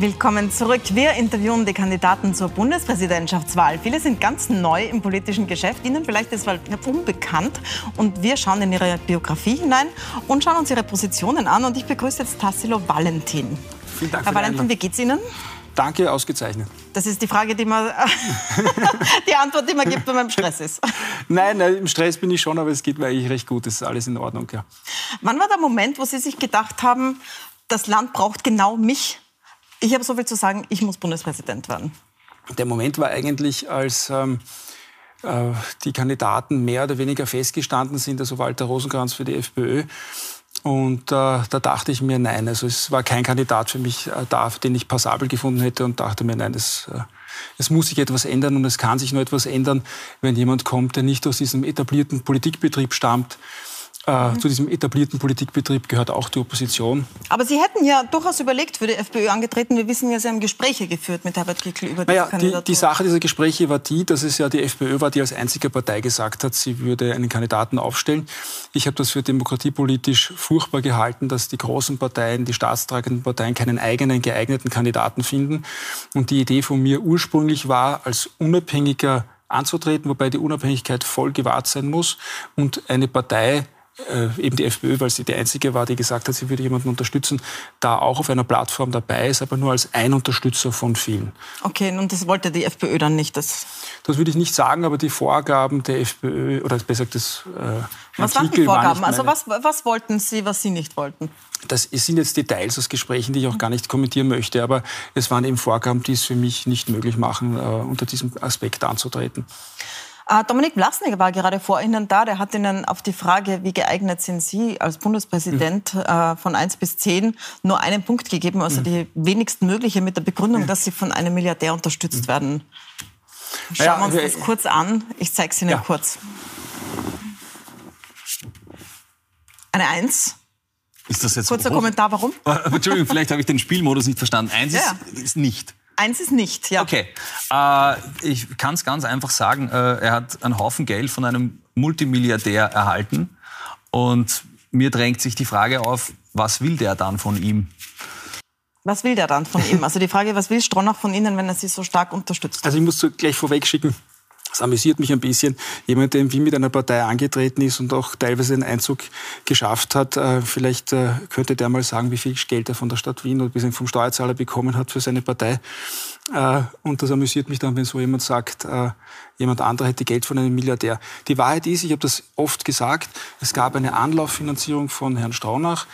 Willkommen zurück. Wir interviewen die Kandidaten zur Bundespräsidentschaftswahl. Viele sind ganz neu im politischen Geschäft, ihnen vielleicht ist es unbekannt. Und wir schauen in ihre Biografie hinein und schauen uns ihre Positionen an. Und ich begrüße jetzt Tassilo Valentin. Vielen Dank Herr Valentin, wie geht's Ihnen? Danke, ausgezeichnet. Das ist die Frage, die man, die Antwort, die man gibt, wenn man im Stress ist. Nein, nein, im Stress bin ich schon, aber es geht mir eigentlich recht gut. Es ist alles in Ordnung, ja. Wann war der Moment, wo Sie sich gedacht haben, das Land braucht genau mich? Ich habe so viel zu sagen, ich muss Bundespräsident werden. Der Moment war eigentlich, als ähm, äh, die Kandidaten mehr oder weniger festgestanden sind, also Walter Rosenkranz für die FPÖ. Und äh, da dachte ich mir, nein, also es war kein Kandidat für mich äh, da, den ich passabel gefunden hätte und dachte mir, nein, das, äh, es muss sich etwas ändern und es kann sich nur etwas ändern, wenn jemand kommt, der nicht aus diesem etablierten Politikbetrieb stammt, äh, zu diesem etablierten Politikbetrieb gehört auch die Opposition. Aber Sie hätten ja durchaus überlegt, für die FPÖ angetreten. Wir wissen ja, Sie haben Gespräche geführt mit Herbert Kickl über naja, die Kandidatur. Die, die Sache dieser Gespräche war die, dass es ja die FPÖ war, die als einzige Partei gesagt hat, sie würde einen Kandidaten aufstellen. Ich habe das für demokratiepolitisch furchtbar gehalten, dass die großen Parteien, die staatstragenden Parteien keinen eigenen geeigneten Kandidaten finden. Und die Idee von mir ursprünglich war, als unabhängiger anzutreten, wobei die Unabhängigkeit voll gewahrt sein muss und eine Partei äh, eben die FPÖ, weil sie die einzige war, die gesagt hat, sie würde jemanden unterstützen, da auch auf einer Plattform dabei ist, aber nur als ein Unterstützer von vielen. Okay, und das wollte die FPÖ dann nicht? Das, das würde ich nicht sagen, aber die Vorgaben der FPÖ, oder besser gesagt, das äh, Was waren die Vorgaben? War also was, was wollten Sie, was Sie nicht wollten? Das sind jetzt Details aus Gesprächen, die ich auch gar nicht kommentieren möchte, aber es waren eben Vorgaben, die es für mich nicht möglich machen, äh, unter diesem Aspekt anzutreten. Äh, Dominik Blasnik war gerade vor Ihnen da. Der hat Ihnen auf die Frage, wie geeignet sind Sie als Bundespräsident mhm. äh, von 1 bis 10, nur einen Punkt gegeben, also mhm. die wenigsten mögliche mit der Begründung, dass Sie von einem Milliardär unterstützt mhm. werden. Schauen ja, wir uns das kurz an. Ich zeige es Ihnen ja. kurz. Eine Eins. Ist das jetzt Kurzer Kommentar, warum? Entschuldigung, vielleicht habe ich den Spielmodus nicht verstanden. Eins ja. ist, ist nicht. Eins ist nicht, ja. Okay. Äh, ich kann es ganz einfach sagen. Äh, er hat einen Haufen Geld von einem Multimilliardär erhalten. Und mir drängt sich die Frage auf, was will der dann von ihm? Was will der dann von ihm? Also die Frage, was will Stronach von Ihnen, wenn er Sie so stark unterstützt? Also ich muss gleich vorweg schicken, das amüsiert mich ein bisschen. Jemand, der wie mit einer Partei angetreten ist und auch teilweise einen Einzug geschafft hat, äh, vielleicht äh, könnte der mal sagen, wie viel Geld er von der Stadt Wien oder vom Steuerzahler bekommen hat für seine Partei. Äh, und das amüsiert mich dann, wenn so jemand sagt, jemand anderer hätte Geld von einem Milliardär. Die Wahrheit ist, ich habe das oft gesagt, es gab eine Anlauffinanzierung von Herrn Straunach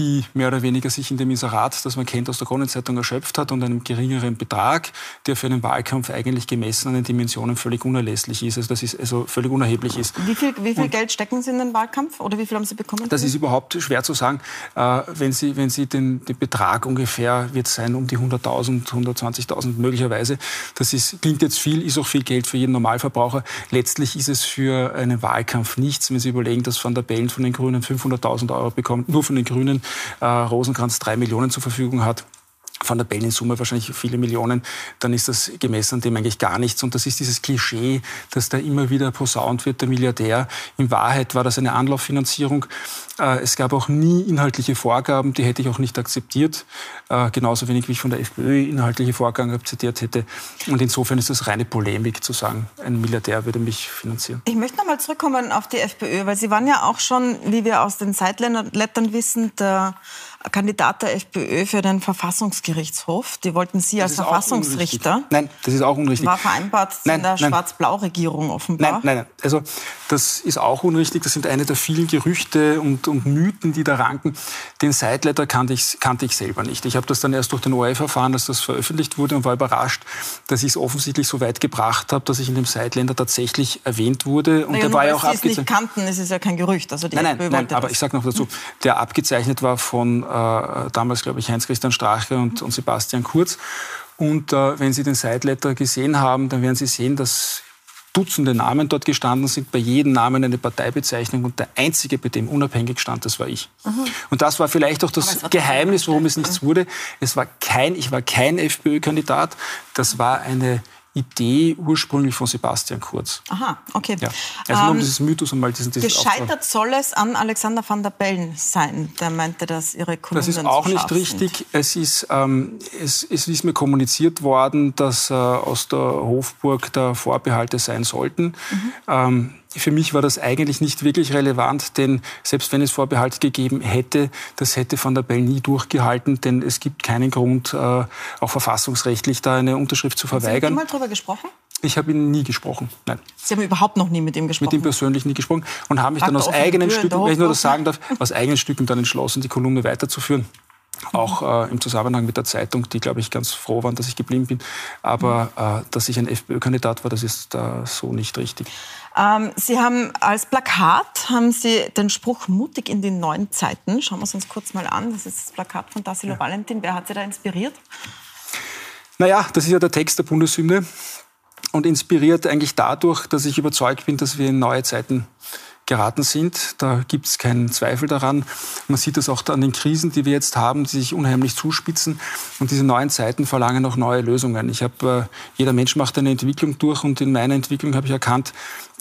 die mehr oder weniger sich in dem Inserat, das man kennt aus der Kronenzeitung, erschöpft hat und einem geringeren Betrag, der für einen Wahlkampf eigentlich gemessen an den Dimensionen völlig unerlässlich ist, also das ist also völlig unerheblich ist. Wie viel, wie viel Geld stecken Sie in den Wahlkampf oder wie viel haben Sie bekommen? Das ist überhaupt schwer zu sagen. Äh, wenn Sie, wenn Sie den, den Betrag ungefähr wird sein um die 100.000, 120.000 möglicherweise. Das ist, klingt jetzt viel, ist auch viel Geld für jeden Normalverbraucher. Letztlich ist es für einen Wahlkampf nichts, wenn Sie überlegen, dass Van der Bellen von den Grünen 500.000 Euro bekommt, nur von den Grünen äh, Rosenkranz drei Millionen zur Verfügung hat, von der Bell in Summe wahrscheinlich viele Millionen, dann ist das gemessen an dem eigentlich gar nichts. Und das ist dieses Klischee, das da immer wieder posaunt wird, der Milliardär. In Wahrheit war das eine Anlauffinanzierung. Äh, es gab auch nie inhaltliche Vorgaben, die hätte ich auch nicht akzeptiert. Äh, genauso wenig wie ich von der FPÖ inhaltliche Vorgaben akzeptiert hätte. Und insofern ist das reine Polemik zu sagen, ein Milliardär würde mich finanzieren. Ich möchte noch mal zurückkommen auf die FPÖ, weil Sie waren ja auch schon, wie wir aus den Zeitlettern wissen, der Kandidat der FPÖ für den Verfassungsgerichtshof. Die wollten Sie als Verfassungsrichter. Nein, das ist auch unrichtig. War vereinbart nein, in der Schwarz-Blau-Regierung offenbar. Nein, nein, nein. Also das ist auch unrichtig. Das sind eine der vielen Gerüchte und, und Mythen, die da ranken. Den Sideletter kannte ich, kannte ich selber nicht. Ich habe das dann erst durch den ORF erfahren, dass das veröffentlicht wurde und war überrascht, dass ich es offensichtlich so weit gebracht habe, dass ich in dem Sideländer tatsächlich erwähnt wurde. Und naja, der war ja auch es nicht kannten, ist es ja kein Gerücht. Also die nein, nein, nein aber ich sage noch dazu, der abgezeichnet war von äh, damals, glaube ich, Heinz-Christian Strache und, und, Sebastian Kurz. Und äh, wenn Sie den Sideletter gesehen haben, dann werden Sie sehen, dass Dutzende Namen dort gestanden sind, bei jedem Namen eine Parteibezeichnung und der einzige, bei dem unabhängig stand, das war ich. Mhm. Und das war vielleicht auch das Geheimnis, warum es nichts wurde. Es war kein, ich war kein FPÖ-Kandidat, das war eine Idee ursprünglich von Sebastian Kurz. Aha, okay. Ja. Also nur um ähm, dieses Mythos und mal diesen, diesen Gescheitert Auftrag. soll es an Alexander van der Bellen sein. Der meinte, dass ihre Kolumnen Das ist auch nicht richtig. Sind. Es ist, ähm, es, es ist mir kommuniziert worden, dass äh, aus der Hofburg da Vorbehalte sein sollten. Mhm. Ähm, für mich war das eigentlich nicht wirklich relevant, denn selbst wenn es Vorbehalte gegeben hätte, das hätte Van der Bellen nie durchgehalten, denn es gibt keinen Grund, äh, auch verfassungsrechtlich da eine Unterschrift zu verweigern. Haben Sie mal darüber gesprochen? Ich habe ihn nie gesprochen. Nein. Sie haben überhaupt noch nie mit ihm gesprochen? Mit ihm persönlich nie gesprochen und haben mich dann aus eigenen Stücken, wenn ich nur das sagen darf, aus eigenen Stücken dann entschlossen, die Kolumne weiterzuführen. Auch äh, im Zusammenhang mit der Zeitung, die, glaube ich, ganz froh waren, dass ich geblieben bin. Aber äh, dass ich ein FPÖ-Kandidat war, das ist äh, so nicht richtig. Ähm, Sie haben als Plakat haben Sie den Spruch mutig in die neuen Zeiten. Schauen wir es uns kurz mal an. Das ist das Plakat von Tassilo ja. Valentin. Wer hat Sie da inspiriert? Naja, das ist ja der Text der Bundeshymne und inspiriert eigentlich dadurch, dass ich überzeugt bin, dass wir in neue Zeiten geraten sind. Da gibt es keinen Zweifel daran. Man sieht das auch an den Krisen, die wir jetzt haben, die sich unheimlich zuspitzen. Und diese neuen Zeiten verlangen auch neue Lösungen. Ich habe, äh, jeder Mensch macht eine Entwicklung durch und in meiner Entwicklung habe ich erkannt,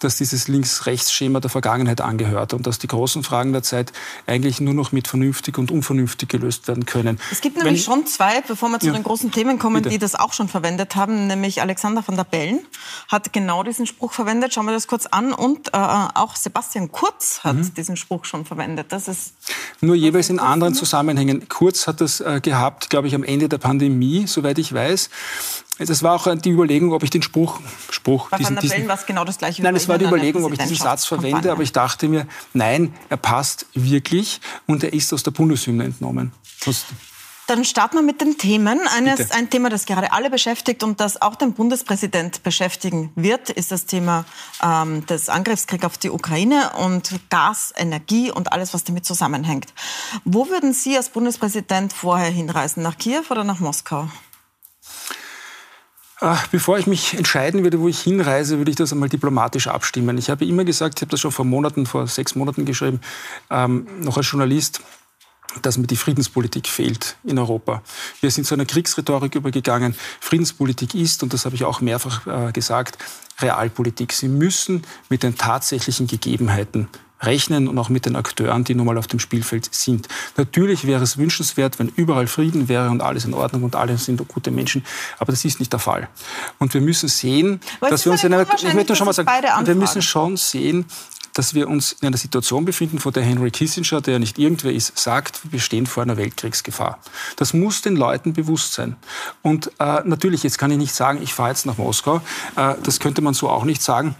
dass dieses Links-Rechts-Schema der Vergangenheit angehört und dass die großen Fragen der Zeit eigentlich nur noch mit vernünftig und unvernünftig gelöst werden können. Es gibt nämlich Wenn, schon zwei, bevor wir zu ja, den großen Themen kommen, bitte. die das auch schon verwendet haben, nämlich Alexander van der Bellen hat genau diesen Spruch verwendet. Schauen wir das kurz an und äh, auch Sebastian Kurz hat mhm. diesen Spruch schon verwendet. Das ist nur jeweils in anderen Zusammenhängen. Kurz hat das äh, gehabt, glaube ich, am Ende der Pandemie, soweit ich weiß. Das war auch die Überlegung, ob ich den Spruch, Spruch Bei diesen, Bellen war es genau das gleiche. Nein, es war die Überlegung, ob ich diesen Satz verwende, aber ich dachte mir, nein, er passt wirklich und er ist aus der Bundeshymne entnommen. Dann starten wir mit den Themen. Eines, ein Thema, das gerade alle beschäftigt und das auch den Bundespräsident beschäftigen wird, ist das Thema ähm, des Angriffskriegs auf die Ukraine und Gas, Energie und alles, was damit zusammenhängt. Wo würden Sie als Bundespräsident vorher hinreisen? Nach Kiew oder nach Moskau? Bevor ich mich entscheiden würde, wo ich hinreise, würde ich das einmal diplomatisch abstimmen. Ich habe immer gesagt, ich habe das schon vor Monaten, vor sechs Monaten geschrieben, ähm, noch als Journalist, dass mir die Friedenspolitik fehlt in Europa. Wir sind zu einer Kriegsrhetorik übergegangen. Friedenspolitik ist, und das habe ich auch mehrfach äh, gesagt, Realpolitik. Sie müssen mit den tatsächlichen Gegebenheiten rechnen und auch mit den Akteuren, die nun mal auf dem Spielfeld sind. Natürlich wäre es wünschenswert, wenn überall Frieden wäre und alles in Ordnung und alle sind gute Menschen, aber das ist nicht der Fall. Und wir müssen sehen, Weil dass wir uns in einer, ich möchte schon mal sagen, wir müssen schon sehen, dass wir uns in einer Situation befinden, vor der Henry Kissinger, der ja nicht irgendwer ist, sagt, wir stehen vor einer Weltkriegsgefahr. Das muss den Leuten bewusst sein. Und äh, natürlich, jetzt kann ich nicht sagen, ich fahre jetzt nach Moskau. Äh, das könnte man so auch nicht sagen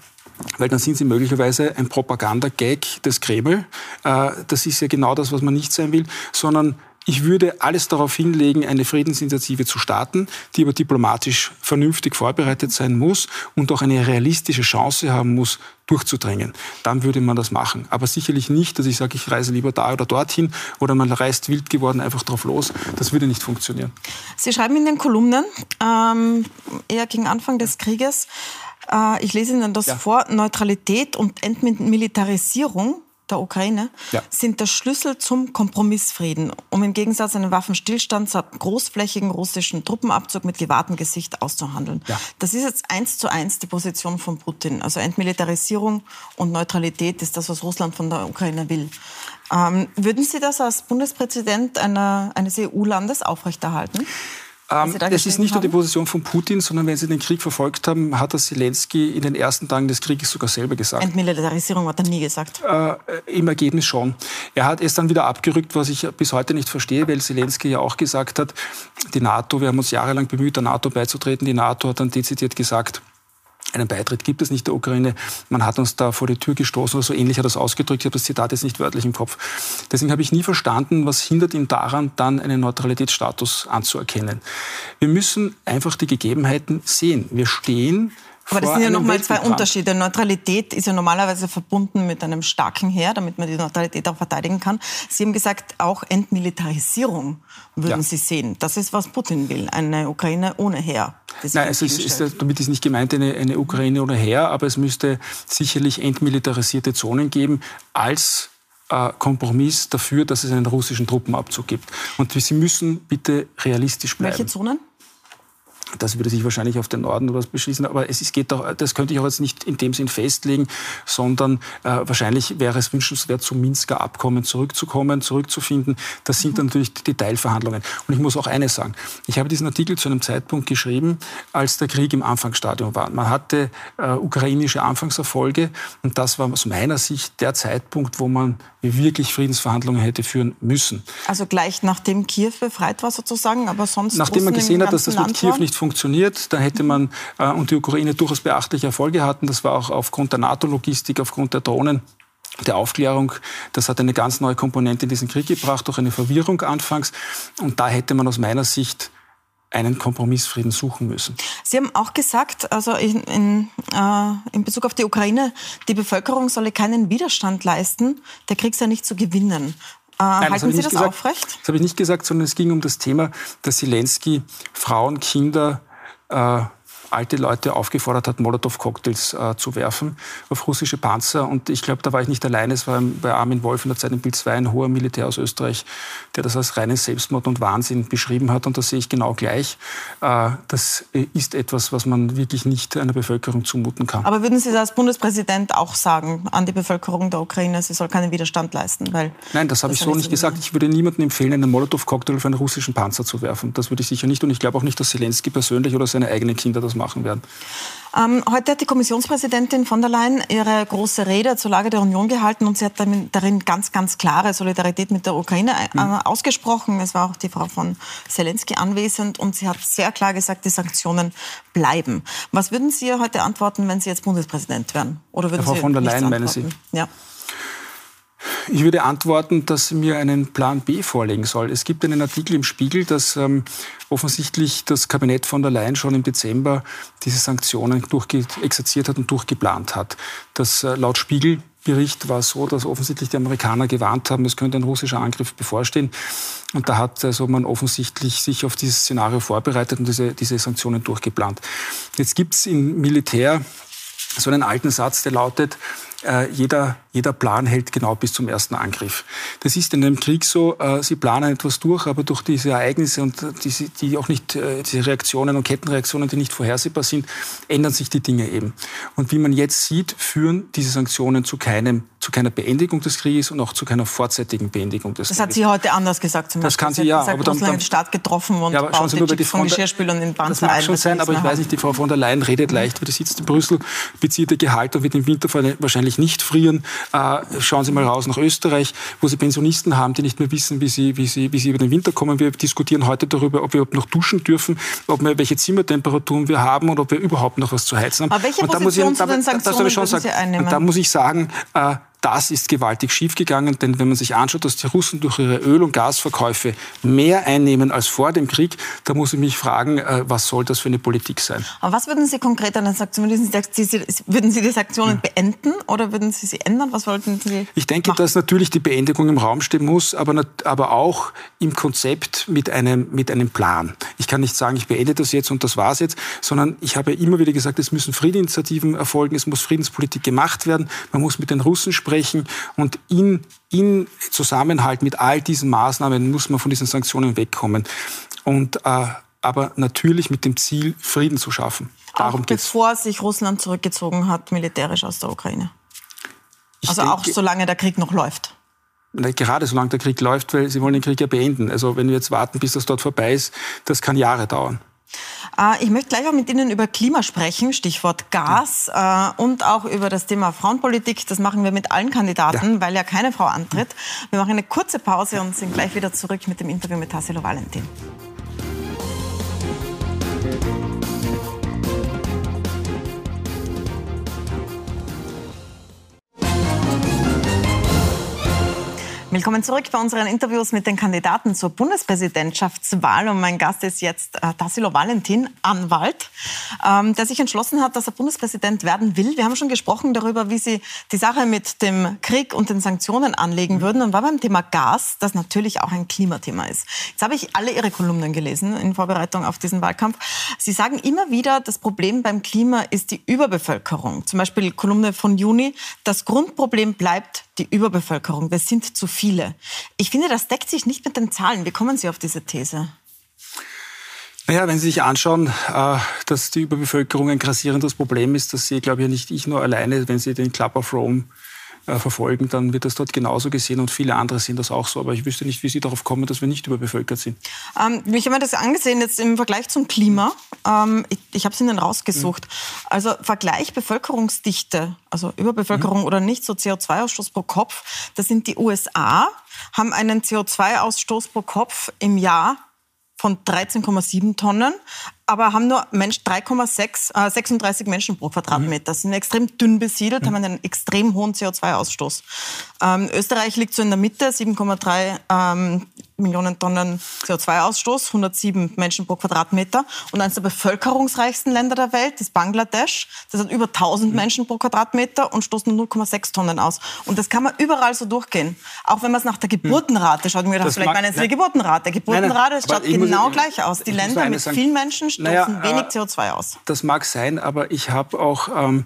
weil dann sind sie möglicherweise ein Propagandagag des Kreml. Äh, das ist ja genau das, was man nicht sein will, sondern ich würde alles darauf hinlegen, eine Friedensinitiative zu starten, die aber diplomatisch vernünftig vorbereitet sein muss und auch eine realistische Chance haben muss, durchzudrängen. Dann würde man das machen. Aber sicherlich nicht, dass ich sage, ich reise lieber da oder dorthin oder man reist wild geworden einfach drauf los. Das würde nicht funktionieren. Sie schreiben in den Kolumnen, ähm, eher gegen Anfang des Krieges, äh, ich lese Ihnen das ja. vor. Neutralität und Entmilitarisierung der Ukraine ja. sind der Schlüssel zum Kompromissfrieden, um im Gegensatz einen Waffenstillstand zu großflächigen russischen Truppenabzug mit gewahrtem Gesicht auszuhandeln. Ja. Das ist jetzt eins zu eins die Position von Putin. Also Entmilitarisierung und Neutralität ist das, was Russland von der Ukraine will. Ähm, würden Sie das als Bundespräsident einer, eines EU-Landes aufrechterhalten? Ähm, es ist nicht nur die Position von Putin, sondern wenn Sie den Krieg verfolgt haben, hat das Zelensky in den ersten Tagen des Krieges sogar selber gesagt. Entmilitarisierung hat er nie gesagt. Äh, Im Ergebnis schon. Er hat es dann wieder abgerückt, was ich bis heute nicht verstehe, weil Zelensky ja auch gesagt hat, die NATO, wir haben uns jahrelang bemüht, der NATO beizutreten, die NATO hat dann dezidiert gesagt, einen Beitritt gibt es nicht der Ukraine. Man hat uns da vor die Tür gestoßen oder so ähnlich hat das ausgedrückt. Ich habe das Zitat jetzt nicht wörtlich im Kopf. Deswegen habe ich nie verstanden, was hindert ihn daran, dann einen Neutralitätsstatus anzuerkennen. Wir müssen einfach die Gegebenheiten sehen. Wir stehen aber das sind ja nochmal zwei Unterschiede. Neutralität ist ja normalerweise verbunden mit einem starken Heer, damit man die Neutralität auch verteidigen kann. Sie haben gesagt, auch Entmilitarisierung würden ja. Sie sehen. Das ist, was Putin will, eine Ukraine ohne Heer. Nein, es ist, ist, damit ist nicht gemeint eine, eine Ukraine ohne Heer, aber es müsste sicherlich entmilitarisierte Zonen geben als äh, Kompromiss dafür, dass es einen russischen Truppenabzug gibt. Und Sie müssen bitte realistisch bleiben. Welche Zonen? Das würde sich wahrscheinlich auf den Norden oder was beschließen, aber es geht doch, das könnte ich auch jetzt nicht in dem Sinn festlegen, sondern äh, wahrscheinlich wäre es wünschenswert, zum Minsker Abkommen zurückzukommen, zurückzufinden. Das sind dann natürlich die Detailverhandlungen. Und ich muss auch eines sagen. Ich habe diesen Artikel zu einem Zeitpunkt geschrieben, als der Krieg im Anfangsstadium war. Man hatte äh, ukrainische Anfangserfolge und das war aus meiner Sicht der Zeitpunkt, wo man wirklich Friedensverhandlungen hätte führen müssen. Also gleich nachdem Kiew befreit war sozusagen, aber sonst Nachdem man gesehen hat, dass das mit Kiew nicht funktioniert. Da hätte man äh, und die Ukraine durchaus beachtliche Erfolge hatten. Das war auch aufgrund der NATO-Logistik, aufgrund der Drohnen der Aufklärung, das hat eine ganz neue Komponente in diesen Krieg gebracht, auch eine Verwirrung anfangs. Und da hätte man aus meiner Sicht einen Kompromissfrieden suchen müssen. Sie haben auch gesagt, also in, in, äh, in Bezug auf die Ukraine, die Bevölkerung solle keinen Widerstand leisten, der Krieg sei nicht zu gewinnen. Äh, Nein, halten das Sie das gesagt, aufrecht? Das habe ich nicht gesagt, sondern es ging um das Thema, dass Zelensky Frauen, Kinder, äh, alte Leute aufgefordert hat, Molotow-Cocktails äh, zu werfen auf russische Panzer. Und ich glaube, da war ich nicht alleine. Es war bei Armin Wolf in der Zeit in Bild 2 ein hoher Militär aus Österreich, der das als reinen Selbstmord und Wahnsinn beschrieben hat. Und das sehe ich genau gleich. Äh, das ist etwas, was man wirklich nicht einer Bevölkerung zumuten kann. Aber würden Sie das als Bundespräsident auch sagen an die Bevölkerung der Ukraine, sie soll keinen Widerstand leisten? Weil Nein, das habe ich so nicht gesagt. Ich würde niemandem empfehlen, einen Molotow-Cocktail auf einen russischen Panzer zu werfen. Das würde ich sicher nicht. Und ich glaube auch nicht, dass Zelensky persönlich oder seine eigenen Kinder das machen werden. Ähm, heute hat die Kommissionspräsidentin von der Leyen ihre große Rede zur Lage der Union gehalten und sie hat darin ganz, ganz klare Solidarität mit der Ukraine äh, mhm. ausgesprochen. Es war auch die Frau von Zelensky anwesend und sie hat sehr klar gesagt, die Sanktionen bleiben. Was würden Sie heute antworten, wenn Sie jetzt Bundespräsident wären? Oder würden Frau Sie von der Leyen, meinen Sie? Ja. Ich würde antworten, dass sie mir einen Plan B vorlegen soll. Es gibt einen Artikel im Spiegel, dass ähm, offensichtlich das Kabinett von der Leyen schon im Dezember diese Sanktionen exerziert hat und durchgeplant hat. Das äh, laut Spiegelbericht war es so, dass offensichtlich die Amerikaner gewarnt haben, es könnte ein russischer Angriff bevorstehen. Und da hat also man offensichtlich sich auf dieses Szenario vorbereitet und diese, diese Sanktionen durchgeplant. Jetzt gibt es im Militär so einen alten Satz, der lautet, äh, jeder, jeder Plan hält genau bis zum ersten Angriff. Das ist in einem Krieg so, äh, Sie planen etwas durch, aber durch diese Ereignisse und diese, die auch nicht, äh, diese Reaktionen und Kettenreaktionen, die nicht vorhersehbar sind, ändern sich die Dinge eben. Und wie man jetzt sieht, führen diese Sanktionen zu, keinem, zu keiner Beendigung des Krieges und auch zu keiner vorzeitigen Beendigung des das Krieges. Das hat sie heute anders gesagt zum Beispiel. Das kann sie, ja. Gesagt, aber dann, dann, Staat getroffen und ja, aber baut die, die von Geschirrspülern in Panzer Das mag schon sein, aber ich weiß nicht, die Frau von der Leyen redet leicht, weil die sitzt in Brüssel, bezieht ihr Gehalt und wird im Winter wahrscheinlich wahrscheinlich nicht frieren. Äh, schauen Sie mal raus nach Österreich, wo Sie Pensionisten haben, die nicht mehr wissen, wie sie, wie sie, wie sie über den Winter kommen. Wir diskutieren heute darüber, ob wir noch duschen dürfen, ob wir, welche Zimmertemperaturen wir haben und ob wir überhaupt noch was zu heizen haben. Aber welche und da muss ich, da, da, da, da muss ich sagen, äh, das ist gewaltig schiefgegangen, denn wenn man sich anschaut, dass die Russen durch ihre Öl- und Gasverkäufe mehr einnehmen als vor dem Krieg, da muss ich mich fragen, äh, was soll das für eine Politik sein? Aber was würden Sie konkret an den Sanktionen, würden Sie die Sanktionen hm. beenden oder würden Sie sie ändern? Was wollten Sie Ich denke, machen? dass natürlich die Beendigung im Raum stehen muss, aber, aber auch im Konzept mit einem, mit einem Plan. Ich kann nicht sagen, ich beende das jetzt und das war's jetzt, sondern ich habe immer wieder gesagt, es müssen Friedeninitiativen erfolgen, es muss Friedenspolitik gemacht werden, man muss mit den Russen sprechen, sprechen. Und in, in Zusammenhalt mit all diesen Maßnahmen muss man von diesen Sanktionen wegkommen. Und, äh, aber natürlich mit dem Ziel, Frieden zu schaffen. Darum auch bevor geht's. sich Russland zurückgezogen hat, militärisch aus der Ukraine. Ich also denke, auch solange der Krieg noch läuft. Gerade solange der Krieg läuft, weil sie wollen den Krieg ja beenden. Also wenn wir jetzt warten, bis das dort vorbei ist, das kann Jahre dauern. Äh, ich möchte gleich auch mit Ihnen über Klima sprechen, Stichwort Gas, ja. Äh, und auch über das Thema Frauenpolitik. Das machen wir mit allen Kandidaten, ja. weil ja keine Frau antritt. Wir machen eine kurze Pause und sind gleich wieder zurück mit dem Interview mit Tassilo Valentin. Willkommen zurück bei unseren Interviews mit den Kandidaten zur Bundespräsidentschaftswahl. Und mein Gast ist jetzt äh, Tassilo Valentin, Anwalt, ähm, der sich entschlossen hat, dass er Bundespräsident werden will. Wir haben schon gesprochen darüber, wie Sie die Sache mit dem Krieg und den Sanktionen anlegen mhm. würden. Und war beim Thema Gas, das natürlich auch ein Klimathema ist. Jetzt habe ich alle Ihre Kolumnen gelesen in Vorbereitung auf diesen Wahlkampf. Sie sagen immer wieder, das Problem beim Klima ist die Überbevölkerung. Zum Beispiel Kolumne von Juni. Das Grundproblem bleibt die Überbevölkerung. Wir sind zu viele. Ich finde, das deckt sich nicht mit den Zahlen. Wie kommen Sie auf diese These? Naja, wenn Sie sich anschauen, äh, dass die Überbevölkerung ein grassierendes Problem ist, das sehe, glaube ich, nicht ich nur alleine, wenn Sie den Club of Rome verfolgen, dann wird das dort genauso gesehen und viele andere sehen das auch so. Aber ich wüsste nicht, wie Sie darauf kommen, dass wir nicht überbevölkert sind. Ähm, ich habe mir das angesehen jetzt im Vergleich zum Klima. Ähm, ich ich habe es Ihnen rausgesucht. Mhm. Also Vergleich Bevölkerungsdichte, also Überbevölkerung mhm. oder nicht, so CO2-Ausstoß pro Kopf. Das sind die USA, haben einen CO2-Ausstoß pro Kopf im Jahr von 13,7 Tonnen, aber haben nur Mensch 3,6, äh, 36 Menschen pro Quadratmeter. Mhm. sind extrem dünn besiedelt, mhm. haben einen extrem hohen CO2-Ausstoß. Ähm, Österreich liegt so in der Mitte, 7,3 ähm, Millionen Tonnen CO2-Ausstoß, 107 Menschen pro Quadratmeter. Und eines der bevölkerungsreichsten Länder der Welt ist Bangladesch. Das hat über 1000 mhm. Menschen pro Quadratmeter und stoßt nur 0,6 Tonnen aus. Und das kann man überall so durchgehen. Auch wenn man es nach der Geburtenrate schaut. Mir gedacht, vielleicht meinen Sie die Geburtenrate. Geburtenrate nein, nein, schaut genau muss, gleich aus. Die Länder mit sagen, vielen Menschen stoßen naja, wenig äh, CO2 aus. Das mag sein, aber ich habe auch ähm,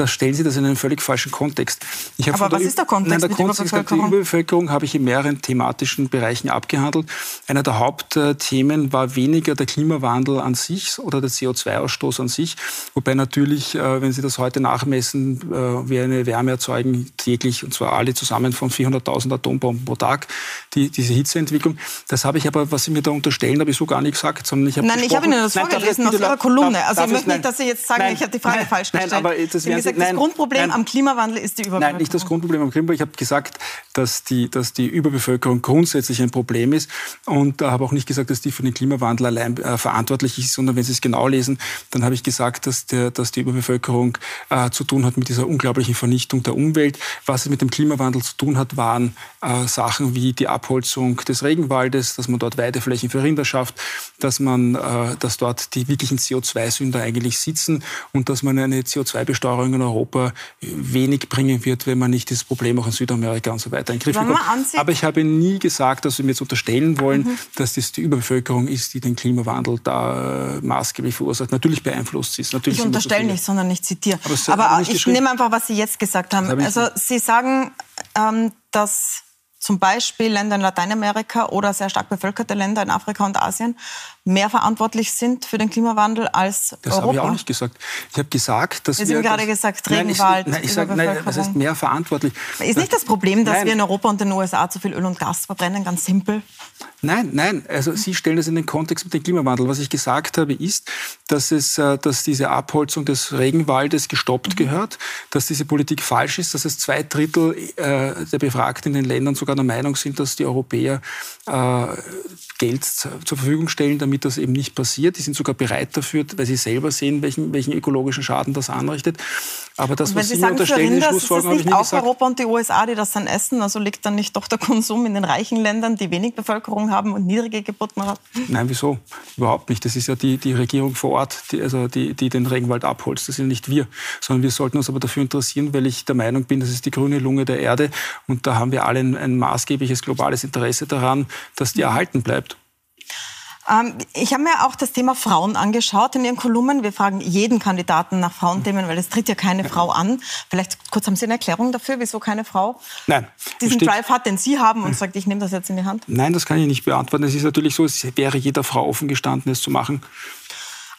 da stellen Sie das in einen völlig falschen Kontext. Aber was ist der Kontext nein, der Kontext Überbevölkerung? Die Überbevölkerung habe ich in mehreren thematischen Bereichen abgehandelt. Einer der Hauptthemen war weniger der Klimawandel an sich oder der CO2-Ausstoß an sich, wobei natürlich, äh, wenn Sie das heute nachmessen, äh, wir eine Wärme erzeugen täglich, und zwar alle zusammen von 400.000 Atombomben pro Tag, die, diese Hitzeentwicklung. Das habe ich aber, was Sie mir da unterstellen, habe ich so gar nicht gesagt, sondern ich habe Nein, ich habe Ihnen das vorgelesen aus Ihrer Kolumne. Also ich möchte nicht, dass Sie jetzt sagen, nein, ich habe die Frage nein, falsch gestellt. Nein, aber das gesagt, nein, das Grundproblem nein, am Klimawandel ist die Überbevölkerung. Nein, nicht das Grundproblem am Klimawandel. Ich habe gesagt, dass die, dass die Überbevölkerung grundsätzlich ein Problem ist. Und äh, habe auch nicht gesagt, dass die für den Klimawandel allein äh, verantwortlich ist, sondern wenn Sie es genau lesen, dann habe ich gesagt, dass, der, dass die Überbevölkerung äh, zu tun hat mit dieser unglaublichen Vernichtung der Umwelt. Was es mit dem Klimawandel zu tun hat, waren äh, Sachen wie die Abholzung des Regenwaldes, dass man dort Weideflächen für Rinder schafft, dass man, äh, dass dort die wirklichen CO2-Sünder eigentlich sitzen und dass man eine CO2-Besteuerung in Europa wenig bringen wird, wenn man nicht das Problem auch in Südamerika und so weiter in den Griff bekommt. Aber ich habe nie gesagt, dass wir mir jetzt unterstellen wollen, mhm. dass das die Überbevölkerung ist, die den Klimawandel da äh, maßgeblich verursacht. Natürlich beeinflusst sie es. Natürlich ich unterstelle nicht, sondern ich zitiere. Aber, Aber ich nehme einfach, was Sie jetzt gesagt haben. Also Sie sagen, ähm, dass zum Beispiel Länder in Lateinamerika oder sehr stark bevölkerte Länder in Afrika und Asien mehr verantwortlich sind für den Klimawandel als das Europa? Das habe ich auch nicht gesagt. Ich habe gesagt, dass Sie wir... haben gerade gesagt, Regenwald, nein, ich, nein, ich sage, nein, was heißt mehr verantwortlich? Ist nicht das Problem, dass nein. wir in Europa und den USA zu viel Öl und Gas verbrennen? Ganz simpel. Nein, nein. Also Sie stellen das in den Kontext mit dem Klimawandel. Was ich gesagt habe, ist, dass, es, äh, dass diese Abholzung des Regenwaldes gestoppt mhm. gehört, dass diese Politik falsch ist, dass es zwei Drittel äh, der Befragten in den Ländern sogar der Meinung sind, dass die Europäer äh, Geld zur Verfügung stellen, damit das eben nicht passiert. Die sind sogar bereit dafür, weil sie selber sehen, welchen, welchen ökologischen Schaden das anrichtet. Aber das, was Sie, Sie sagen, unterstellen, die Schlussfolgerung habe ich nicht auch gesagt. Europa und die USA, die das dann essen? Also liegt dann nicht doch der Konsum in den reichen Ländern, die wenig Bevölkerung haben und niedrige Geburtenraten? Nein, wieso? Überhaupt nicht. Das ist ja die, die Regierung vor Ort, die, also die, die den Regenwald abholzt. Das sind nicht wir, sondern wir sollten uns aber dafür interessieren, weil ich der Meinung bin, das ist die grüne Lunge der Erde und da haben wir alle ein, ein maßgebliches globales Interesse daran, dass die erhalten bleibt. Ähm, ich habe mir auch das Thema Frauen angeschaut in Ihren Kolumnen. Wir fragen jeden Kandidaten nach Frauenthemen, weil es tritt ja keine Frau an. Vielleicht kurz haben Sie eine Erklärung dafür, wieso keine Frau Nein, diesen Drive hat, den Sie haben und sagt, ich nehme das jetzt in die Hand? Nein, das kann ich nicht beantworten. Es ist natürlich so, es wäre jeder Frau offen gestanden, es zu machen.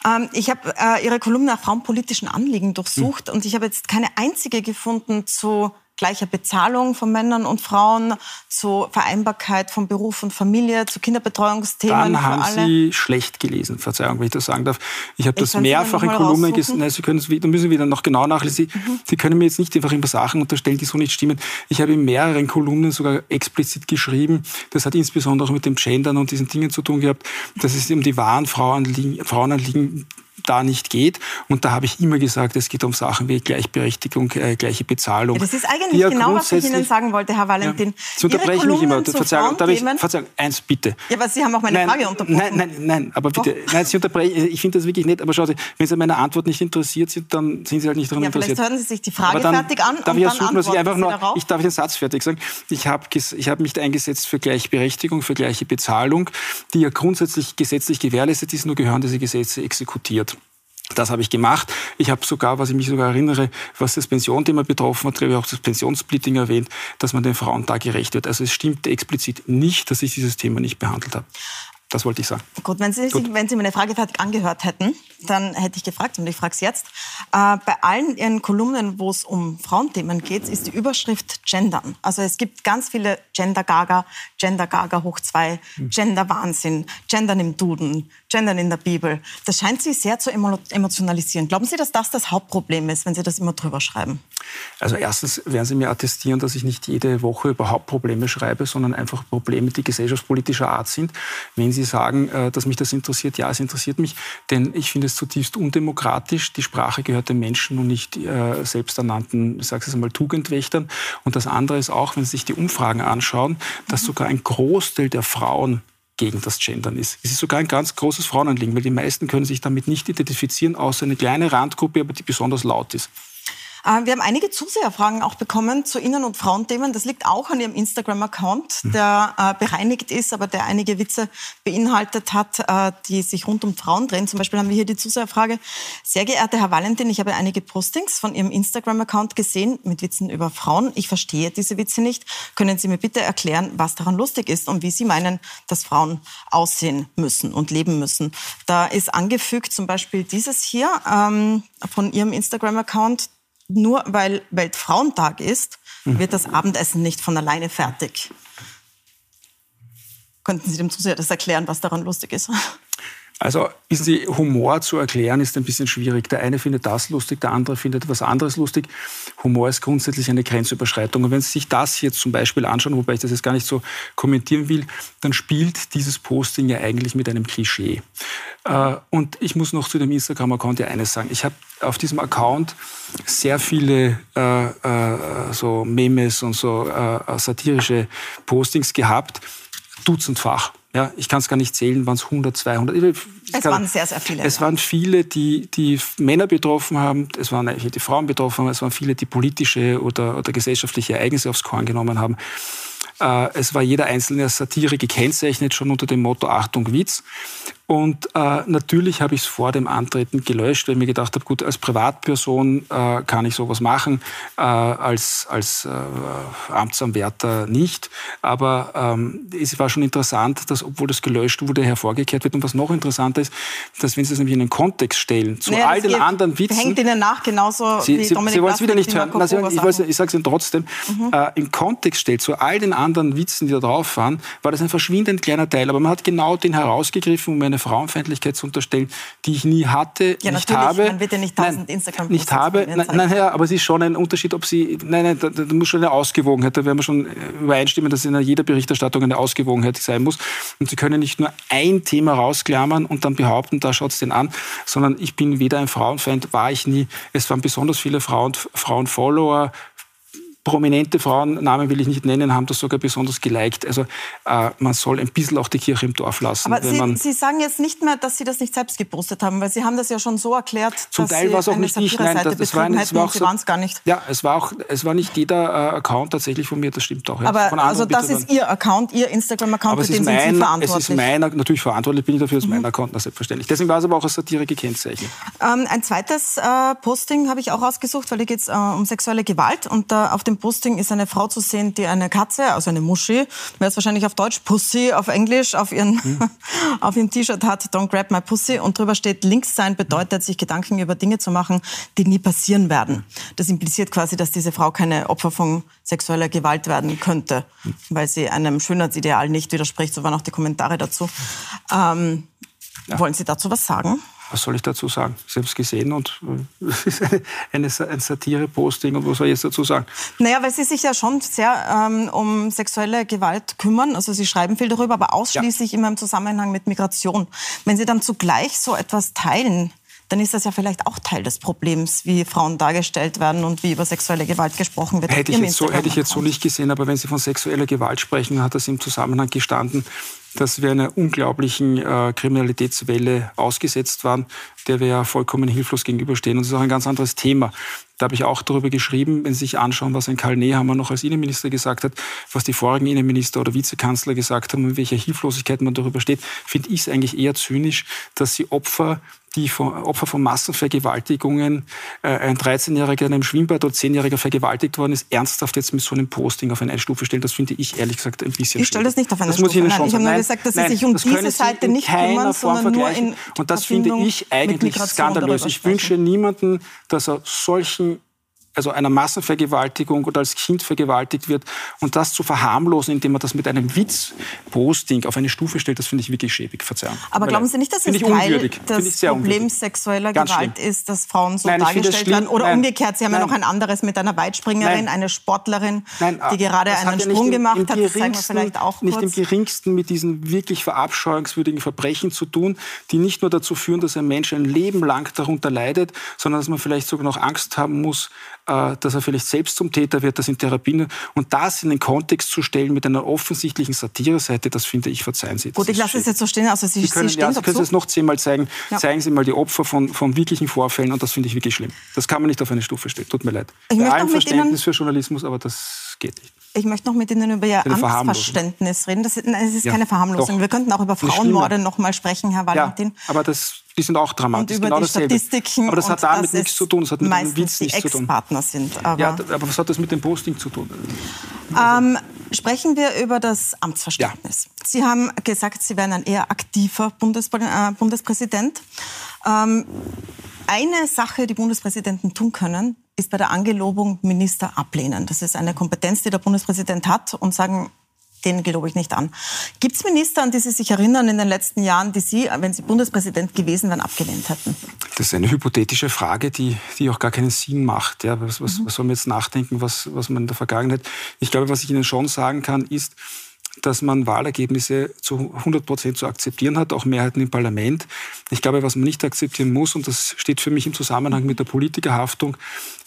Ähm, ich habe äh, Ihre Kolumne nach frauenpolitischen Anliegen durchsucht hm. und ich habe jetzt keine einzige gefunden zu gleicher Bezahlung von Männern und Frauen, zur Vereinbarkeit von Beruf und Familie, zu Kinderbetreuungsthemen. Dann haben Sie schlecht gelesen, Verzeihung, wenn ich das sagen darf. Ich habe das mehrfach in Kolumnen gesehen. Nein, Sie können es, da müssen wir dann noch genau nachlesen. Mhm. Sie können mir jetzt nicht einfach immer Sachen unterstellen, die so nicht stimmen. Ich habe in mehreren Kolumnen sogar explizit geschrieben. Das hat insbesondere auch mit dem Gendern und diesen Dingen zu tun gehabt, dass es um die wahren Frauenanliegen da nicht geht. Und da habe ich immer gesagt, es geht um Sachen wie Gleichberechtigung, äh, gleiche Bezahlung. Ja, das ist eigentlich ja genau, was ich Ihnen sagen wollte, Herr Valentin. Ja, Sie unterbrechen mich immer. Verzeihung, darf ich, Verzeihung, eins bitte. Ja, aber Sie haben auch meine nein, Frage unterbrochen. Nein, nein, nein, aber bitte. Doch. Nein, Sie unterbrechen, ich finde das wirklich nett, aber schauen Sie, wenn Sie an meiner Antwort nicht interessiert sind, dann sind Sie halt nicht daran ja, interessiert. Vielleicht hören Sie sich die Frage dann, fertig an darf und ich dann dass ich einfach nur, darauf? Ich darf den Satz fertig sagen. Ich habe ich hab mich eingesetzt für Gleichberechtigung, für gleiche Bezahlung, die ja grundsätzlich gesetzlich gewährleistet ist, nur gehören diese Gesetze exekutiert. Das habe ich gemacht. Ich habe sogar, was ich mich sogar erinnere, was das Pensionthema betroffen hat, glaube ich auch das Pensionssplitting erwähnt, dass man den Frauen da gerecht wird. Also es stimmt explizit nicht, dass ich dieses Thema nicht behandelt habe. Das wollte ich sagen. Gut, wenn Sie, Gut. wenn Sie meine Frage fertig angehört hätten, dann hätte ich gefragt, und ich frage es jetzt. Äh, bei allen Ihren Kolumnen, wo es um Frauenthemen geht, ist die Überschrift Gendern. Also es gibt ganz viele Gender-Gaga, Gender-Gaga hoch zwei, hm. Gender-Wahnsinn, Gendern im Duden, Gendern in der Bibel. Das scheint Sie sehr zu emotionalisieren. Glauben Sie, dass das das Hauptproblem ist, wenn Sie das immer drüber schreiben? Also erstens werden Sie mir attestieren, dass ich nicht jede Woche überhaupt Probleme schreibe, sondern einfach Probleme, die gesellschaftspolitischer Art sind. Wenn Sie sagen, äh, dass mich das interessiert, ja, es interessiert mich, denn ich finde es zutiefst undemokratisch. Die Sprache gehört den Menschen und nicht äh, selbsternannten, ich sage es einmal, Tugendwächtern. Und das andere ist auch, wenn Sie sich die Umfragen anschauen, dass sogar ein Großteil der Frauen gegen das Gendern ist. Es ist sogar ein ganz großes Frauenanliegen, weil die meisten können sich damit nicht identifizieren, außer eine kleine Randgruppe, aber die besonders laut ist. Äh, wir haben einige Zuseherfragen auch bekommen zu Innen- und Frauenthemen. Das liegt auch an Ihrem Instagram-Account, mhm. der äh, bereinigt ist, aber der einige Witze beinhaltet hat, äh, die sich rund um Frauen drehen. Zum Beispiel haben wir hier die Zuseherfrage. Sehr geehrter Herr Valentin, ich habe einige Postings von Ihrem Instagram-Account gesehen mit Witzen über Frauen. Ich verstehe diese Witze nicht. Können Sie mir bitte erklären, was daran lustig ist und wie Sie meinen, dass Frauen aussehen müssen und leben müssen? Da ist angefügt zum Beispiel dieses hier ähm, von Ihrem Instagram-Account nur weil Weltfrauentag ist, mhm. wird das Abendessen nicht von alleine fertig. Könnten Sie dem Zuseher das erklären, was daran lustig ist? Also wissen Sie, Humor zu erklären ist ein bisschen schwierig. Der eine findet das lustig, der andere findet was anderes lustig. Humor ist grundsätzlich eine Grenzüberschreitung. Und wenn Sie sich das jetzt zum Beispiel anschauen, wobei ich das jetzt gar nicht so kommentieren will, dann spielt dieses Posting ja eigentlich mit einem Klischee. Äh, und ich muss noch zu dem Instagram-Account ja eines sagen. Ich habe auf diesem Account sehr viele äh, äh, so Memes und so äh, satirische Postings gehabt, dutzendfach. Ja, ich kann es gar nicht zählen, waren es 100, 200. Ich es kann, waren sehr, sehr viele. Es ja. waren viele, die, die Männer betroffen haben, es waren eigentlich die Frauen betroffen haben, es waren viele, die politische oder, oder gesellschaftliche Ereignisse aufs Korn genommen haben. Äh, es war jeder einzelne Satire gekennzeichnet, schon unter dem Motto Achtung Witz. Und äh, natürlich habe ich es vor dem Antreten gelöscht, weil ich mir gedacht habe, gut, als Privatperson äh, kann ich sowas machen, äh, als, als äh, Amtsanwärter nicht. Aber ähm, es war schon interessant, dass, obwohl das gelöscht wurde, hervorgekehrt wird. Und was noch interessanter ist, dass wenn Sie es nämlich in den Kontext stellen, zu naja, all den anderen Witzen... Hängt Ihnen nach, genauso Sie, wie Sie, Dominik Sie wollen es wieder nicht hören. Na, Sie, ich, ich sage es Ihnen trotzdem. Mhm. Äh, Im Kontext stellt, zu all den anderen Witzen, die da drauf waren, war das ein verschwindend kleiner Teil. Aber man hat genau den herausgegriffen, um eine Frauenfeindlichkeit zu unterstellen, die ich nie hatte, ja, nicht habe. Man wird ja nicht tausend instagram Nicht habe. Nein, nein, ja, aber es ist schon ein Unterschied, ob Sie. Nein, nein, da, da muss schon eine Ausgewogenheit. Da werden wir schon übereinstimmen, dass in jeder Berichterstattung eine Ausgewogenheit sein muss. Und Sie können nicht nur ein Thema rausklammern und dann behaupten, da schaut es den an, sondern ich bin weder ein Frauenfeind, war ich nie. Es waren besonders viele Frauen, Frauenfollower, prominente Frauen, Namen will ich nicht nennen, haben das sogar besonders geliked. Also äh, man soll ein bisschen auch die Kirche im Dorf lassen. Aber Sie, Sie, sagen jetzt nicht mehr, dass Sie das nicht selbst gepostet haben, weil Sie haben das ja schon so erklärt, Zum dass Teil war es auch nicht ich, nein, das, das war, es war auch Sie waren es gar nicht. Ja, es war auch, es war nicht jeder äh, Account tatsächlich von mir, das stimmt auch. Ja. Aber also das ist Ihr Account, Ihr Instagram-Account, für den mein, sind Sie verantwortlich. Es ist meiner, natürlich verantwortlich bin ich dafür, dass mhm. mein Account, na, selbstverständlich. Deswegen war es aber auch als Satire gekennzeichnet. Ähm, ein zweites äh, Posting habe ich auch ausgesucht, weil hier geht es äh, um sexuelle Gewalt und auf dem Posting ist eine Frau zu sehen, die eine Katze, also eine Muschi, wäre es wahrscheinlich auf Deutsch Pussy, auf Englisch, auf, ihren, hm. auf ihrem T-Shirt hat, Don't grab my Pussy und drüber steht, links sein bedeutet, sich Gedanken über Dinge zu machen, die nie passieren werden. Das impliziert quasi, dass diese Frau keine Opfer von sexueller Gewalt werden könnte, weil sie einem Schönheitsideal nicht widerspricht. So waren auch die Kommentare dazu. Ähm, ja. Wollen Sie dazu was sagen? Was soll ich dazu sagen? Ich habe es gesehen und es ist eine, eine, ein Satire-Posting und was soll ich jetzt dazu sagen? Naja, weil Sie sich ja schon sehr ähm, um sexuelle Gewalt kümmern. Also Sie schreiben viel darüber, aber ausschließlich ja. immer im Zusammenhang mit Migration. Wenn Sie dann zugleich so etwas teilen, dann ist das ja vielleicht auch Teil des Problems, wie Frauen dargestellt werden und wie über sexuelle Gewalt gesprochen wird. Hätte ich, jetzt so, hätte ich jetzt so nicht gesehen, aber wenn Sie von sexueller Gewalt sprechen, hat das im Zusammenhang gestanden dass wir einer unglaublichen äh, Kriminalitätswelle ausgesetzt waren, der wir ja vollkommen hilflos gegenüberstehen. Und das ist auch ein ganz anderes Thema. Da habe ich auch darüber geschrieben, wenn Sie sich anschauen, was ein Karl Nehammer noch als Innenminister gesagt hat, was die vorigen Innenminister oder Vizekanzler gesagt haben, in welcher Hilflosigkeit man darüber steht, finde ich es eigentlich eher zynisch, dass sie Opfer die von, Opfer von Massenvergewaltigungen, äh, ein 13-Jähriger in einem Schwimmbad oder 10-Jähriger vergewaltigt worden ist, ernsthaft jetzt mit so einem Posting auf eine Stufe stellen, das finde ich ehrlich gesagt ein bisschen Ich stelle das nicht auf eine das Stufe. Muss ich Ihnen schon ich habe nur gesagt, dass nein, Sie sich um das diese Seite nicht kümmern, Form sondern nur in Und das finde ich eigentlich skandalös. Ich wünsche niemanden, dass er solchen also einer Massenvergewaltigung oder als Kind vergewaltigt wird und das zu verharmlosen, indem man das mit einem Witz-Posting auf eine Stufe stellt, das finde ich wirklich schäbig, verzeihen. Aber glauben Sie nicht, dass es Teil des Problems sexueller Ganz Gewalt schlimm. ist, dass Frauen so Nein, dargestellt werden? Oder Nein. umgekehrt, Sie haben Nein. ja noch ein anderes mit einer Weitspringerin, eine Sportlerin, die gerade einen Sprung ja gemacht hat, das zeigen wir vielleicht auch kurz. Nicht im geringsten mit diesen wirklich verabscheuungswürdigen Verbrechen zu tun, die nicht nur dazu führen, dass ein Mensch ein Leben lang darunter leidet, sondern dass man vielleicht sogar noch Angst haben muss, dass er vielleicht selbst zum Täter wird, das in Therapien. Und das in den Kontext zu stellen mit einer offensichtlichen Satire-Seite, das finde ich, verzeihen Sie. Gut, ich lasse es jetzt so stehen. Also Sie, Sie können, Sie ja, Sie können es noch zehnmal zeigen. Ja. Zeigen Sie mal die Opfer von, von wirklichen Vorfällen und das finde ich wirklich schlimm. Das kann man nicht auf eine Stufe stellen. Tut mir leid. Ich Bei allem Verständnis Ihnen, für Journalismus, aber das geht nicht. Ich möchte noch mit Ihnen über Ihr Amtsverständnis reden. Das, nein, es ist ja, keine Verharmlosung. Doch. Wir könnten auch über Frauenmorde noch mal sprechen, Herr Valentin. Ja, aber das die sind auch dramatisch. Und über genau die Statistiken. Aber das hat damit nichts zu tun. Das hat mit dem Witz nichts zu tun. Partner sind. Aber ja, aber was hat das mit dem Posting zu tun? Ähm, sprechen wir über das Amtsverständnis. Ja. Sie haben gesagt, Sie wären ein eher aktiver Bundes äh, Bundespräsident. Ähm, eine Sache, die Bundespräsidenten tun können, ist bei der Angelobung Minister ablehnen. Das ist eine Kompetenz, die der Bundespräsident hat und sagen, den gelobe ich nicht an. Gibt es Minister, an die Sie sich erinnern in den letzten Jahren, die Sie, wenn Sie Bundespräsident gewesen wären, abgelehnt hätten? Das ist eine hypothetische Frage, die, die auch gar keinen Sinn macht. Ja, was, was, mhm. was soll man jetzt nachdenken, was, was man in der Vergangenheit... Ich glaube, was ich Ihnen schon sagen kann, ist, dass man Wahlergebnisse zu 100 Prozent zu akzeptieren hat, auch Mehrheiten im Parlament. Ich glaube, was man nicht akzeptieren muss, und das steht für mich im Zusammenhang mit der Politikerhaftung,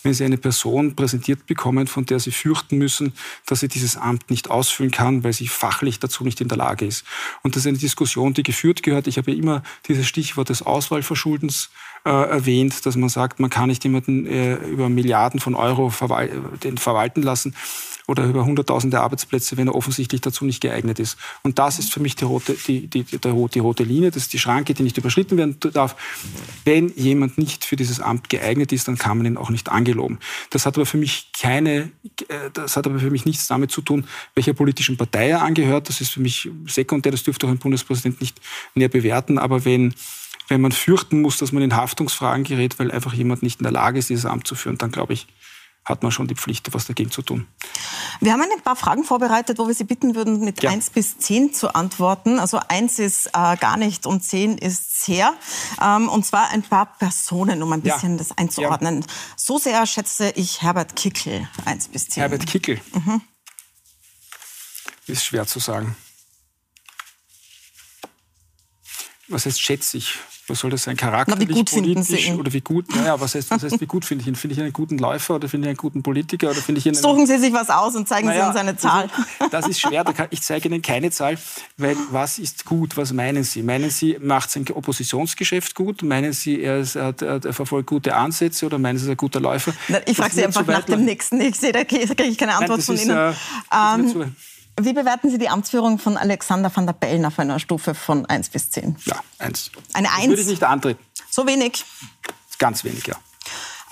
wenn Sie eine Person präsentiert bekommen, von der Sie fürchten müssen, dass sie dieses Amt nicht ausfüllen kann, weil sie fachlich dazu nicht in der Lage ist. Und das ist eine Diskussion, die geführt gehört. Ich habe ja immer dieses Stichwort des Auswahlverschuldens äh, erwähnt, dass man sagt, man kann nicht jemanden äh, über Milliarden von Euro verwal den verwalten lassen oder über hunderttausende Arbeitsplätze, wenn er offensichtlich dazu nicht geeignet ist. Und das ist für mich die rote, die, die, die, die rote Linie, das ist die Schranke, die nicht überschritten werden darf. Wenn jemand nicht für dieses Amt geeignet ist, dann kann man ihn auch nicht angeloben. Das hat aber für mich keine, äh, das hat aber für mich nichts damit zu tun, welcher politischen Partei er angehört. Das ist für mich sekundär, das dürfte auch ein Bundespräsident nicht näher bewerten. Aber wenn wenn man fürchten muss, dass man in Haftungsfragen gerät, weil einfach jemand nicht in der Lage ist, dieses Amt zu führen, dann glaube ich, hat man schon die Pflicht, was dagegen zu tun. Wir haben ein paar Fragen vorbereitet, wo wir Sie bitten würden, mit ja. 1 bis 10 zu antworten. Also 1 ist äh, gar nicht und 10 ist sehr. Ähm, und zwar ein paar Personen, um ein bisschen ja. das einzuordnen. Ja. So sehr schätze ich Herbert Kickel, 1 bis 10. Herbert Kickel? Mhm. Ist schwer zu sagen. Was heißt schätze ich? Was soll das sein, charakterlich, Na, wie gut politisch oder wie gut, naja, was heißt, was heißt wie gut finde ich ihn? Finde ich einen guten Läufer oder finde ich einen guten Politiker oder finde ich ihn Suchen Sie sich was aus und zeigen naja, Sie uns eine Zahl. Das, das ist schwer, ich zeige Ihnen keine Zahl, weil was ist gut, was meinen Sie? Meinen Sie, macht sein Oppositionsgeschäft gut? Meinen Sie, er, ist, er, er verfolgt gute Ansätze oder meinen Sie, er ist ein guter Läufer? Na, ich frage Sie einfach nach dem nächsten. Ich sehe, da kriege ich keine Antwort Nein, von ist, Ihnen. Äh, ähm, wie bewerten Sie die Amtsführung von Alexander van der Bellen auf einer Stufe von 1 bis 10? Ja, 1. Eine 1? Das würde ich nicht antreten. So wenig? Ganz wenig, ja.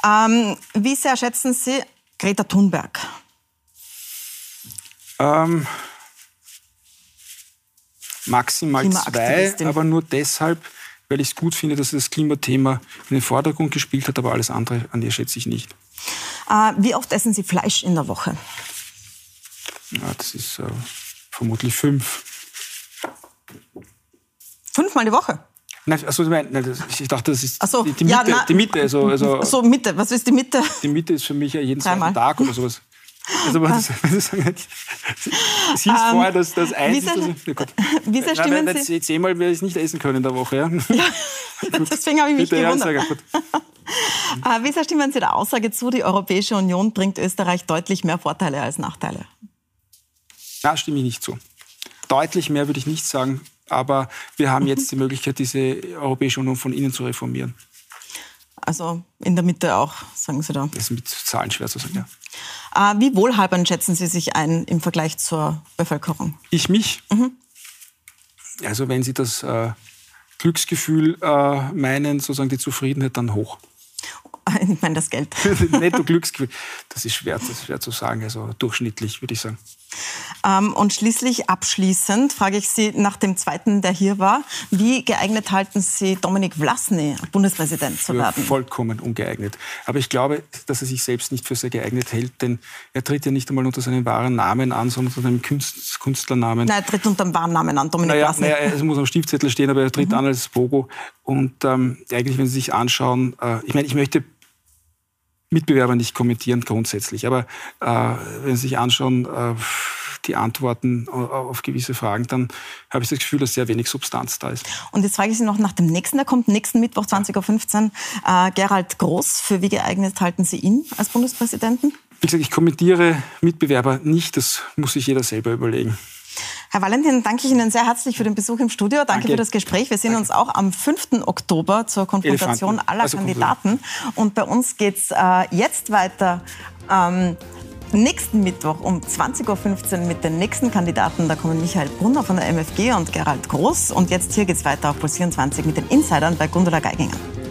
Ähm, wie sehr schätzen Sie Greta Thunberg? Ähm, maximal zwei, aber nur deshalb, weil ich es gut finde, dass sie das Klimathema in den Vordergrund gespielt hat, aber alles andere an ihr schätze ich nicht. Äh, wie oft essen Sie Fleisch in der Woche? Ja, das ist äh, vermutlich fünf. Fünfmal die Woche? Nein, also, ich dachte, das ist so, die, die, Mitte. Ja, die Mitte also, also, so, Mitte. Was ist die Mitte? Die Mitte ist für mich ja jeden zweiten Tag oder sowas. Also, was, was sagen, es hieß um, ähm, vorher, dass das eins ist. Das, ja wie sehr stimmen nein, Sie? Zehnmal werde ich es nicht essen können in der Woche. Ja? ja deswegen habe ich mich Bitte, gewundert. Ja, äh, wie sehr stimmen Sie der Aussage zu, die Europäische Union bringt Österreich deutlich mehr Vorteile als Nachteile? Na, stimme ich nicht zu. Deutlich mehr würde ich nicht sagen, aber wir haben jetzt die Möglichkeit, diese Europäische Union von innen zu reformieren. Also in der Mitte auch, sagen Sie da. Das ist mit Zahlen schwer zu sagen, ja. Äh, wie wohlhabend schätzen Sie sich ein im Vergleich zur Bevölkerung? Ich mich? Mhm. Also wenn Sie das äh, Glücksgefühl äh, meinen, sozusagen die Zufriedenheit dann hoch. Ich meine das Geld. Netto Glücksgefühl, das ist schwer, das ist schwer zu sagen, also durchschnittlich würde ich sagen. Ähm, und schließlich abschließend frage ich Sie nach dem zweiten, der hier war, wie geeignet halten Sie Dominik Vlasny, Bundespräsident zu werden? Vollkommen ungeeignet. Aber ich glaube, dass er sich selbst nicht für sehr geeignet hält, denn er tritt ja nicht einmal unter seinem wahren Namen an, sondern unter einem Künst Künstlernamen. Nein, er tritt unter dem wahren Namen an, Dominik naja, Vlasny. Naja, es muss am Stiftzettel stehen, aber er tritt mhm. an als Bogo. Und ähm, eigentlich, wenn Sie sich anschauen, äh, ich meine, ich möchte Mitbewerber nicht kommentieren grundsätzlich. Aber äh, wenn Sie sich anschauen, äh, die Antworten auf gewisse Fragen, dann habe ich das Gefühl, dass sehr wenig Substanz da ist. Und jetzt frage ich Sie noch nach dem nächsten, der kommt nächsten Mittwoch 20.15 Uhr. Äh, Gerald Groß, für wie geeignet halten Sie ihn als Bundespräsidenten? Wie gesagt, ich kommentiere Mitbewerber nicht, das muss sich jeder selber überlegen. Herr Valentin, danke ich Ihnen sehr herzlich für den Besuch im Studio. Danke, danke. für das Gespräch. Wir sehen danke. uns auch am 5. Oktober zur Konfrontation Elefanten. aller also Kandidaten. Und bei uns geht es äh, jetzt weiter. Ähm, nächsten Mittwoch um 20.15 Uhr mit den nächsten Kandidaten. Da kommen Michael Brunner von der MFG und Gerald Groß. Und jetzt hier geht es weiter auf Puls 24 mit den Insidern bei Gundula Geiginger.